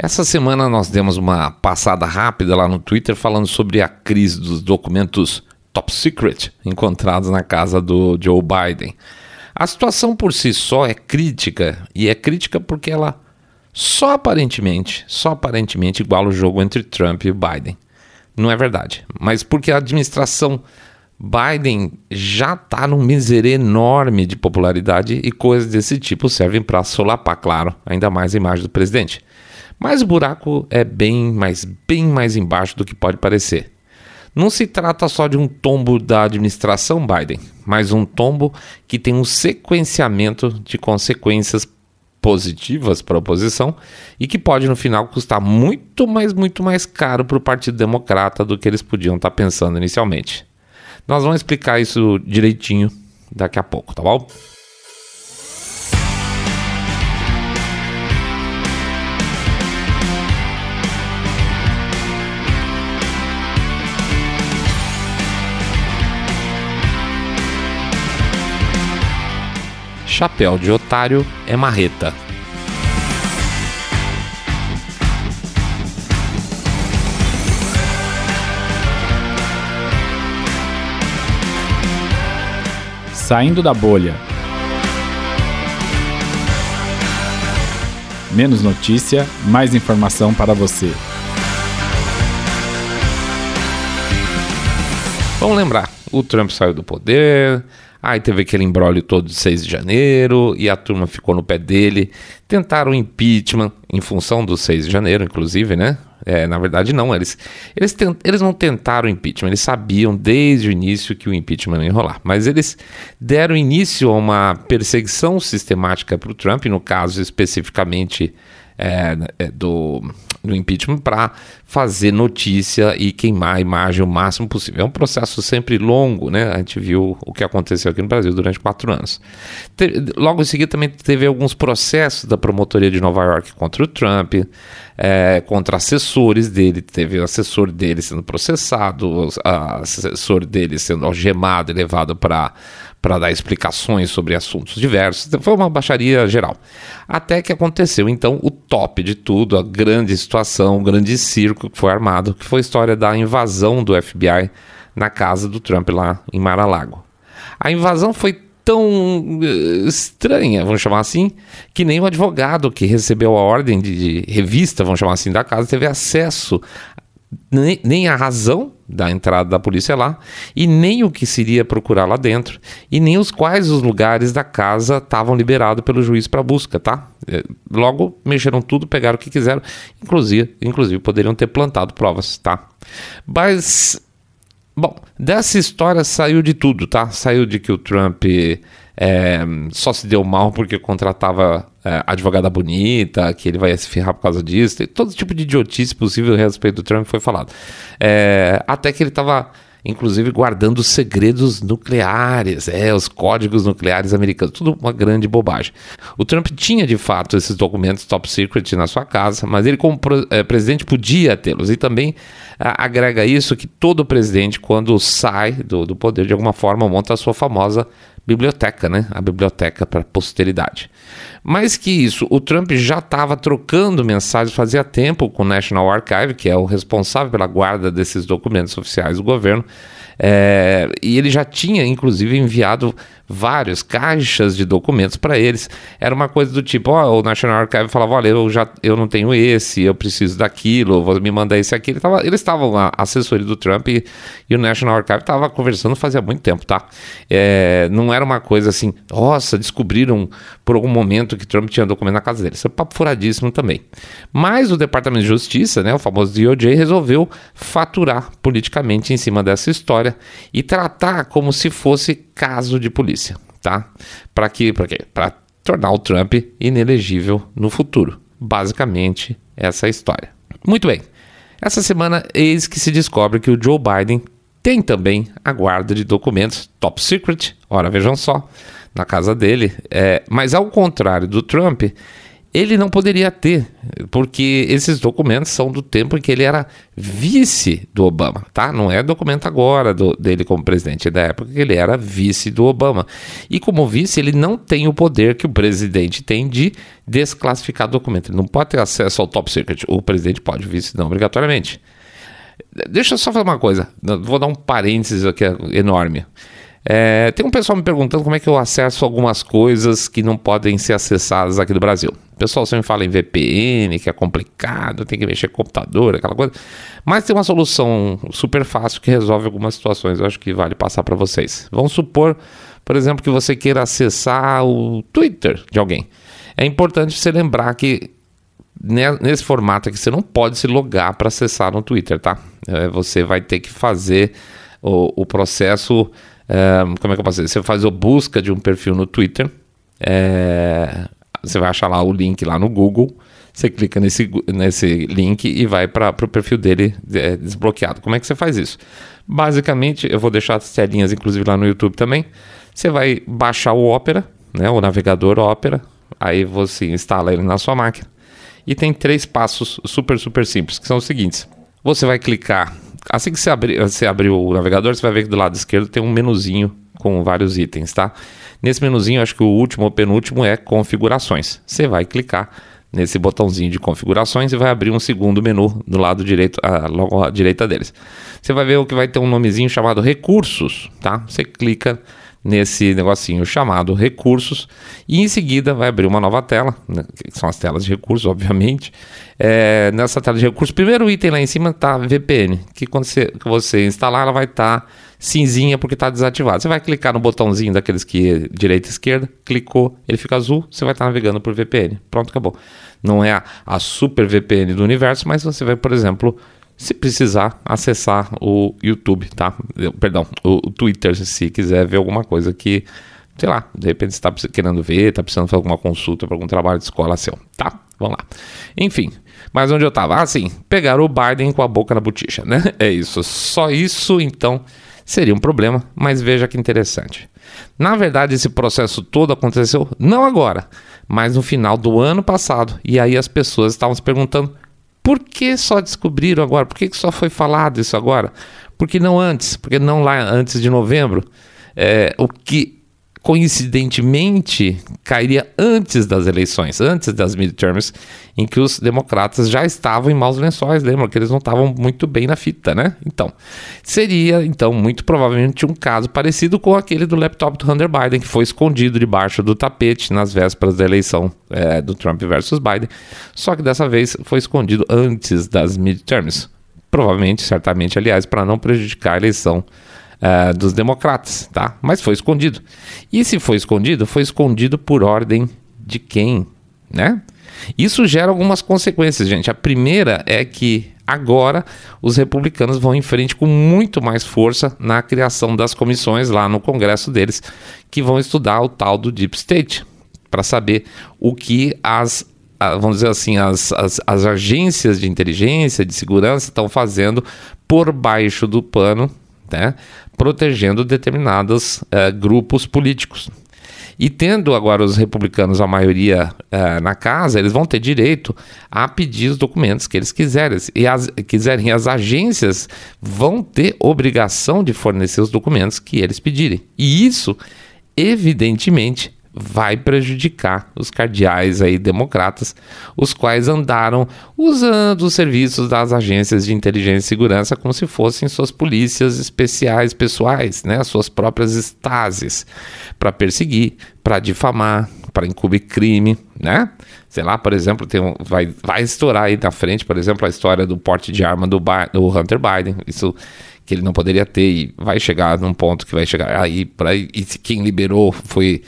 Essa semana nós demos uma passada rápida lá no Twitter falando sobre a crise dos documentos top secret encontrados na casa do Joe Biden. A situação por si só é crítica e é crítica porque ela só aparentemente, só aparentemente iguala o jogo entre Trump e Biden. Não é verdade, mas porque a administração Biden já está num miserê enorme de popularidade e coisas desse tipo servem para solapar, claro, ainda mais a imagem do presidente. Mas o buraco é bem, mais, bem mais embaixo do que pode parecer. Não se trata só de um tombo da administração Biden, mas um tombo que tem um sequenciamento de consequências positivas para a oposição e que pode no final custar muito mais, muito mais caro para o Partido Democrata do que eles podiam estar tá pensando inicialmente. Nós vamos explicar isso direitinho daqui a pouco, tá bom? Chapéu de otário é marreta. Saindo da bolha. Menos notícia, mais informação para você. Vamos lembrar, o Trump saiu do poder, Aí teve aquele embrólio todo de 6 de janeiro e a turma ficou no pé dele. Tentaram impeachment em função do 6 de janeiro, inclusive, né? É, na verdade, não. Eles, eles, tent, eles não tentaram impeachment, eles sabiam desde o início que o impeachment ia rolar. Mas eles deram início a uma perseguição sistemática para o Trump, no caso especificamente é, é do do impeachment para fazer notícia e queimar a imagem o máximo possível. É um processo sempre longo, né? A gente viu o que aconteceu aqui no Brasil durante quatro anos. logo em seguida também teve alguns processos da promotoria de Nova York contra o Trump, é, contra assessores dele. Teve o assessor dele sendo processado, o assessor dele sendo algemado e levado para para dar explicações sobre assuntos diversos. Foi uma baixaria geral. Até que aconteceu então o top de tudo, a grande situação, o grande circo que foi armado, que foi a história da invasão do FBI na casa do Trump lá em Mar-a-Lago. A invasão foi tão eh, estranha, vamos chamar assim, que nem o advogado que recebeu a ordem de, de revista, vamos chamar assim, da casa, teve acesso nem, nem a razão da entrada da polícia lá, e nem o que seria procurar lá dentro, e nem os quais os lugares da casa estavam liberados pelo juiz para busca, tá? É, logo mexeram tudo, pegaram o que quiseram, inclusive, inclusive poderiam ter plantado provas, tá? Mas Bom, dessa história saiu de tudo, tá? Saiu de que o Trump é, só se deu mal porque contratava é, advogada bonita, que ele vai se ferrar por causa disso. Todo tipo de idiotice possível a respeito do Trump foi falado. É, até que ele estava inclusive guardando segredos nucleares, é, os códigos nucleares americanos, tudo uma grande bobagem. O Trump tinha de fato esses documentos top secret na sua casa, mas ele como é, presidente podia tê-los e também a, agrega isso que todo presidente quando sai do, do poder de alguma forma monta a sua famosa biblioteca, né? A biblioteca para posteridade. Mais que isso, o Trump já estava trocando mensagens fazia tempo com o National Archive, que é o responsável pela guarda desses documentos oficiais do governo, é, e ele já tinha, inclusive, enviado vários caixas de documentos para eles. Era uma coisa do tipo, ó, o National Archive falava, olha, eu já eu não tenho esse, eu preciso daquilo, vou me mandar esse aqui. Ele tava, eles estavam a assessoria do Trump e, e o National Archive estava conversando fazia muito tempo, tá? É, não era uma coisa assim, nossa, descobriram por algum momento que Trump tinha documento na casa dele. Isso é papo furadíssimo também. Mas o Departamento de Justiça, né, o famoso DOJ, resolveu faturar politicamente em cima dessa história e tratar como se fosse caso de polícia, tá? Para quê? Para quê? Para tornar o Trump inelegível no futuro. Basicamente, essa é a história. Muito bem. Essa semana, eis que se descobre que o Joe Biden tem também a guarda de documentos top secret. Ora, vejam só, na casa dele. É, mas ao contrário do Trump, ele não poderia ter, porque esses documentos são do tempo em que ele era vice do Obama, tá? Não é documento agora do, dele como presidente, é da época que ele era vice do Obama. E como vice, ele não tem o poder que o presidente tem de desclassificar documento. Ele não pode ter acesso ao top secret. O presidente pode, o vice não, obrigatoriamente. Deixa eu só falar uma coisa, vou dar um parênteses aqui enorme. É, tem um pessoal me perguntando como é que eu acesso algumas coisas que não podem ser acessadas aqui do Brasil. O pessoal sempre fala em VPN, que é complicado, tem que mexer com computador, aquela coisa. Mas tem uma solução super fácil que resolve algumas situações. Eu acho que vale passar para vocês. Vamos supor, por exemplo, que você queira acessar o Twitter de alguém. É importante você lembrar que nesse formato aqui você não pode se logar para acessar no Twitter, tá? É, você vai ter que fazer o, o processo é, como é que eu posso dizer? Você faz a busca de um perfil no Twitter, é, você vai achar lá o link lá no Google, você clica nesse, nesse link e vai para o perfil dele é, desbloqueado. Como é que você faz isso? Basicamente, eu vou deixar as telinhas, inclusive, lá no YouTube também. Você vai baixar o Opera, né, o navegador Opera, aí você instala ele na sua máquina. E tem três passos super, super simples, que são os seguintes. Você vai clicar Assim que você abrir, você abrir o navegador, você vai ver que do lado esquerdo tem um menuzinho com vários itens, tá? Nesse menuzinho, acho que o último ou penúltimo é configurações. Você vai clicar nesse botãozinho de configurações e vai abrir um segundo menu do lado direito, ah, logo à direita deles. Você vai ver o que vai ter um nomezinho chamado recursos, tá? Você clica nesse negocinho chamado recursos e em seguida vai abrir uma nova tela, né, que são as telas de recursos, obviamente. É, nessa tela de recursos, primeiro item lá em cima está VPN, que quando você, você instalar ela vai estar tá cinzinha porque está desativado. Você vai clicar no botãozinho daqueles que é direita e esquerda, clicou, ele fica azul, você vai estar tá navegando por VPN. Pronto, acabou. Não é a, a super VPN do universo, mas você vai, por exemplo, se precisar acessar o YouTube, tá? Perdão, o, Twitter, se quiser ver alguma coisa que, sei lá, de repente está querendo ver, está precisando fazer alguma consulta para algum trabalho de escola seu, tá? Vamos lá. Enfim, mas onde eu estava? Ah, sim, pegar o Biden com a boca na boticha, né? É isso. Só isso, então, seria um problema, mas veja que interessante. Na verdade, esse processo todo aconteceu não agora, mas no final do ano passado. E aí as pessoas estavam se perguntando por que só descobriram agora? Por que só foi falado isso agora? Por que não antes? Por que não lá antes de novembro? É, o que coincidentemente cairia antes das eleições, antes das midterms, em que os democratas já estavam em maus lençóis, lembram que eles não estavam muito bem na fita, né? Então, seria então muito provavelmente um caso parecido com aquele do laptop do Hunter Biden, que foi escondido debaixo do tapete nas vésperas da eleição é, do Trump versus Biden, só que dessa vez foi escondido antes das midterms. Provavelmente, certamente, aliás, para não prejudicar a eleição uh, dos democratas, tá? Mas foi escondido. E se foi escondido, foi escondido por ordem de quem, né? Isso gera algumas consequências, gente. A primeira é que agora os republicanos vão em frente com muito mais força na criação das comissões lá no Congresso deles, que vão estudar o tal do Deep State, para saber o que as vamos dizer assim, as, as, as agências de inteligência, de segurança estão fazendo por baixo do pano, né, protegendo determinados uh, grupos políticos. E tendo agora os republicanos a maioria uh, na casa, eles vão ter direito a pedir os documentos que eles quiserem. E as, quiserem, as agências vão ter obrigação de fornecer os documentos que eles pedirem. E isso, evidentemente, vai prejudicar os cardeais aí democratas, os quais andaram usando os serviços das agências de inteligência e segurança como se fossem suas polícias especiais pessoais, né, suas próprias estases, para perseguir, para difamar, para encobrir crime, né? Sei lá, por exemplo, tem um, vai, vai estourar aí na frente, por exemplo, a história do porte de arma do, do Hunter Biden, isso que ele não poderia ter e vai chegar num ponto que vai chegar aí para e quem liberou foi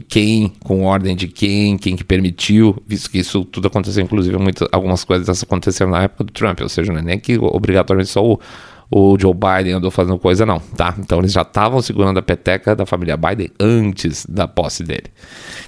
quem, com ordem de quem, quem que permitiu, visto que isso tudo aconteceu, inclusive muito, algumas coisas aconteceram na época do Trump, ou seja, não é nem que obrigatoriamente só o, o Joe Biden andou fazendo coisa, não, tá? Então eles já estavam segurando a peteca da família Biden antes da posse dele.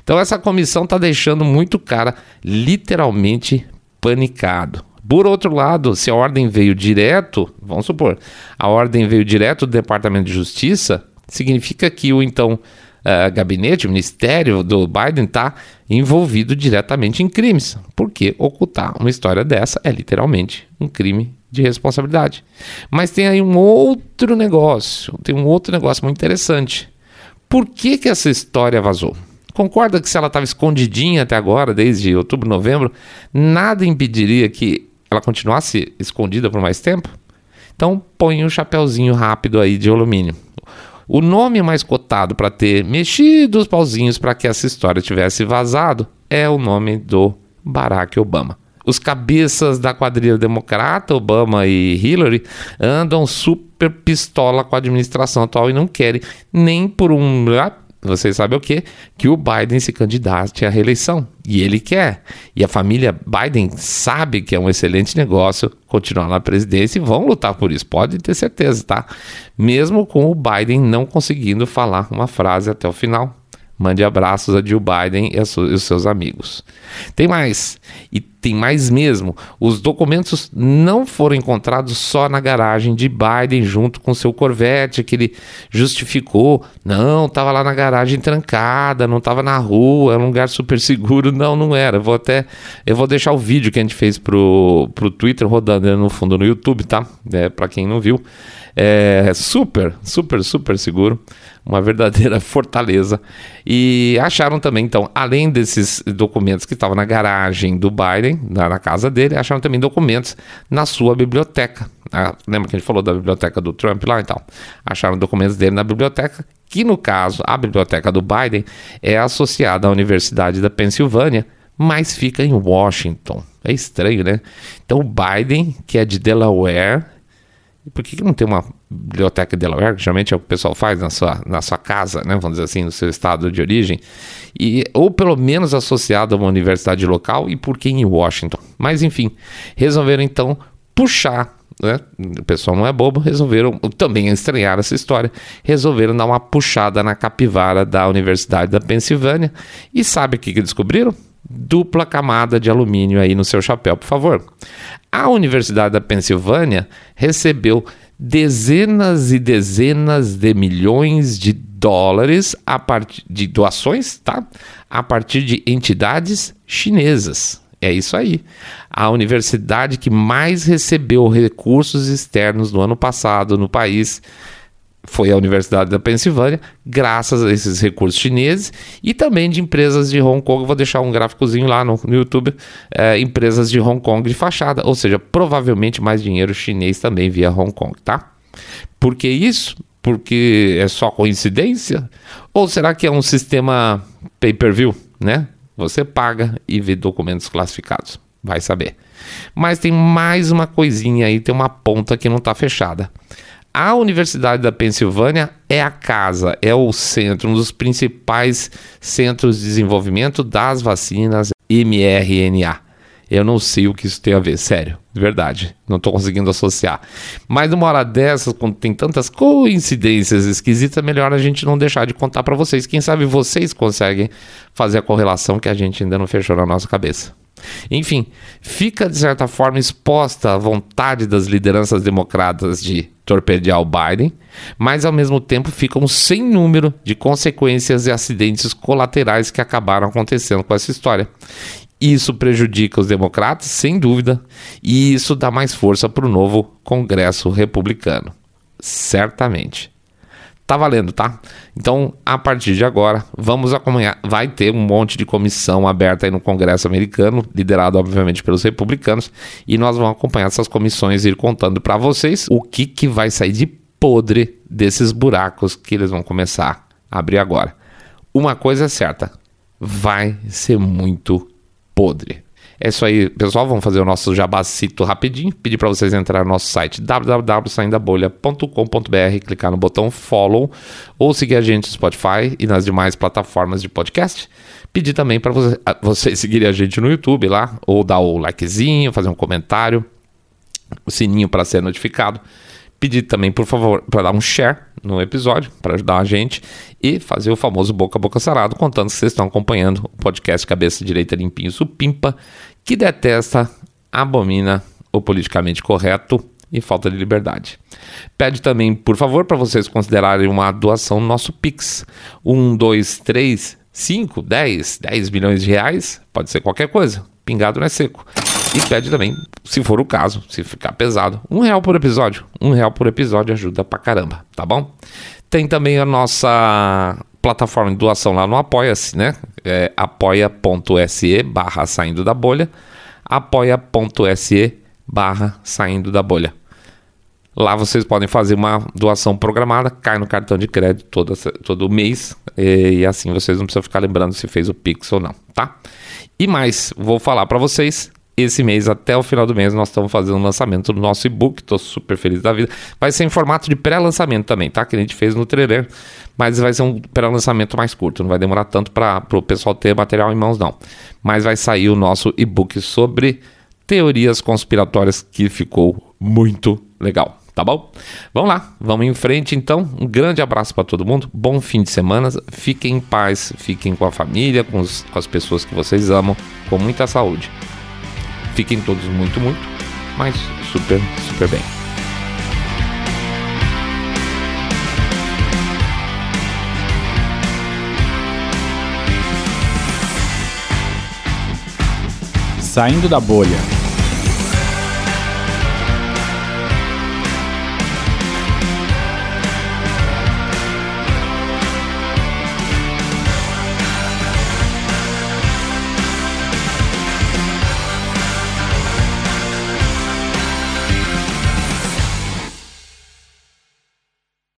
Então essa comissão está deixando muito cara literalmente panicado. Por outro lado, se a ordem veio direto, vamos supor, a ordem veio direto do Departamento de Justiça, significa que o então uh, gabinete, o ministério do Biden está envolvido diretamente em crimes, porque ocultar uma história dessa é literalmente um crime de responsabilidade. Mas tem aí um outro negócio, tem um outro negócio muito interessante. Por que, que essa história vazou? Concorda que se ela estava escondidinha até agora, desde outubro, novembro, nada impediria que ela continuasse escondida por mais tempo? Então põe um chapéuzinho rápido aí de alumínio. O nome mais cotado para ter mexido os pauzinhos para que essa história tivesse vazado é o nome do Barack Obama. Os cabeças da quadrilha democrata, Obama e Hillary, andam super pistola com a administração atual e não querem nem por um vocês sabem o quê? Que o Biden se candidate à reeleição. E ele quer. E a família Biden sabe que é um excelente negócio continuar na presidência e vão lutar por isso. Pode ter certeza, tá? Mesmo com o Biden não conseguindo falar uma frase até o final. Mande abraços a Joe Biden e, os seus amigos. Tem mais, e tem mais mesmo. Os documentos não foram encontrados só na garagem de Biden junto com seu Corvette, que ele justificou. Não, estava lá na garagem trancada, não estava na rua, era um lugar super seguro. Não, não era. Vou até, eu vou deixar o vídeo que a gente fez pro, pro Twitter rodando no fundo no YouTube, tá? É, para quem não viu. É super, super, super seguro uma verdadeira fortaleza. E acharam também, então, além desses documentos que estavam na garagem do Biden, na, na, casa dele, acharam também documentos na sua biblioteca. Ah, lembra que a gente falou da biblioteca do Trump lá então? Acharam documentos dele na biblioteca, que no caso, a biblioteca do Biden é associada à Universidade da Pensilvânia, mas fica em Washington. É estranho, né? Então, o Biden, que é de Delaware, por que, que não tem uma biblioteca de Delaware, geralmente é o que o pessoal faz na sua, na sua casa, né, vamos dizer assim, no seu estado de origem, e, ou pelo menos associado a uma universidade local, e por que em Washington? Mas enfim, resolveram então puxar né? O pessoal não é bobo, resolveram também estranhar essa história, resolveram dar uma puxada na capivara da Universidade da Pensilvânia e sabe o que, que descobriram? Dupla camada de alumínio aí no seu chapéu, por favor. A Universidade da Pensilvânia recebeu dezenas e dezenas de milhões de dólares a partir de doações, tá? A partir de entidades chinesas. É isso aí. A universidade que mais recebeu recursos externos no ano passado no país foi a Universidade da Pensilvânia, graças a esses recursos chineses e também de empresas de Hong Kong. vou deixar um gráficozinho lá no, no YouTube: é, empresas de Hong Kong de fachada, ou seja, provavelmente mais dinheiro chinês também via Hong Kong, tá? Por que isso? Porque é só coincidência? Ou será que é um sistema pay-per-view, né? Você paga e vê documentos classificados. Vai saber. Mas tem mais uma coisinha aí, tem uma ponta que não está fechada. A Universidade da Pensilvânia é a casa, é o centro, um dos principais centros de desenvolvimento das vacinas mRNA. Eu não sei o que isso tem a ver, sério, de verdade. Não estou conseguindo associar. Mas numa hora dessas, quando tem tantas coincidências esquisitas, melhor a gente não deixar de contar para vocês. Quem sabe vocês conseguem fazer a correlação que a gente ainda não fechou na nossa cabeça. Enfim, fica de certa forma exposta à vontade das lideranças democratas de torpedear o Biden, mas ao mesmo tempo ficam sem número de consequências e acidentes colaterais que acabaram acontecendo com essa história. Isso prejudica os democratas, sem dúvida, e isso dá mais força para o novo Congresso Republicano. Certamente. Tá valendo, tá? Então, a partir de agora, vamos acompanhar. Vai ter um monte de comissão aberta aí no Congresso americano, liderado, obviamente, pelos republicanos, e nós vamos acompanhar essas comissões e ir contando para vocês o que, que vai sair de podre desses buracos que eles vão começar a abrir agora. Uma coisa é certa: vai ser muito podre. É isso aí, pessoal. Vamos fazer o nosso jabacito rapidinho. Pedir para vocês entrar no nosso site www.saindabolha.com.br, clicar no botão follow ou seguir a gente no Spotify e nas demais plataformas de podcast. Pedir também para você, vocês seguirem a gente no YouTube lá, ou dar o likezinho, fazer um comentário, o sininho para ser notificado. Pedir também, por favor, para dar um share no episódio, para ajudar a gente e fazer o famoso boca a boca sarado, contando que vocês estão acompanhando o podcast Cabeça Direita Limpinho Supimpa, que detesta, abomina o politicamente correto e falta de liberdade. Pede também, por favor, para vocês considerarem uma doação no nosso Pix. 1, 2, 3, 5, 10, 10 milhões de reais, pode ser qualquer coisa. Pingado não é seco. E pede também, se for o caso, se ficar pesado, um real por episódio. Um real por episódio ajuda pra caramba, tá bom? Tem também a nossa plataforma de doação lá no Apoia-se, né? É apoia.se barra saindo da bolha, apoia.se barra saindo da bolha. Lá vocês podem fazer uma doação programada, cai no cartão de crédito todo, todo mês e, e assim vocês não precisam ficar lembrando se fez o Pix ou não, tá? E mais, vou falar para vocês, esse mês, até o final do mês, nós estamos fazendo o lançamento do nosso e-book. Estou super feliz da vida. Vai ser em formato de pré-lançamento também, tá? Que a gente fez no trailer. Mas vai ser um pré-lançamento mais curto. Não vai demorar tanto para o pessoal ter material em mãos, não. Mas vai sair o nosso e-book sobre teorias conspiratórias que ficou muito legal. Tá bom? Vamos lá, vamos em frente então. Um grande abraço para todo mundo. Bom fim de semana. Fiquem em paz, fiquem com a família, com, os, com as pessoas que vocês amam, com muita saúde. Fiquem todos muito, muito, mas super, super bem. Saindo da bolha.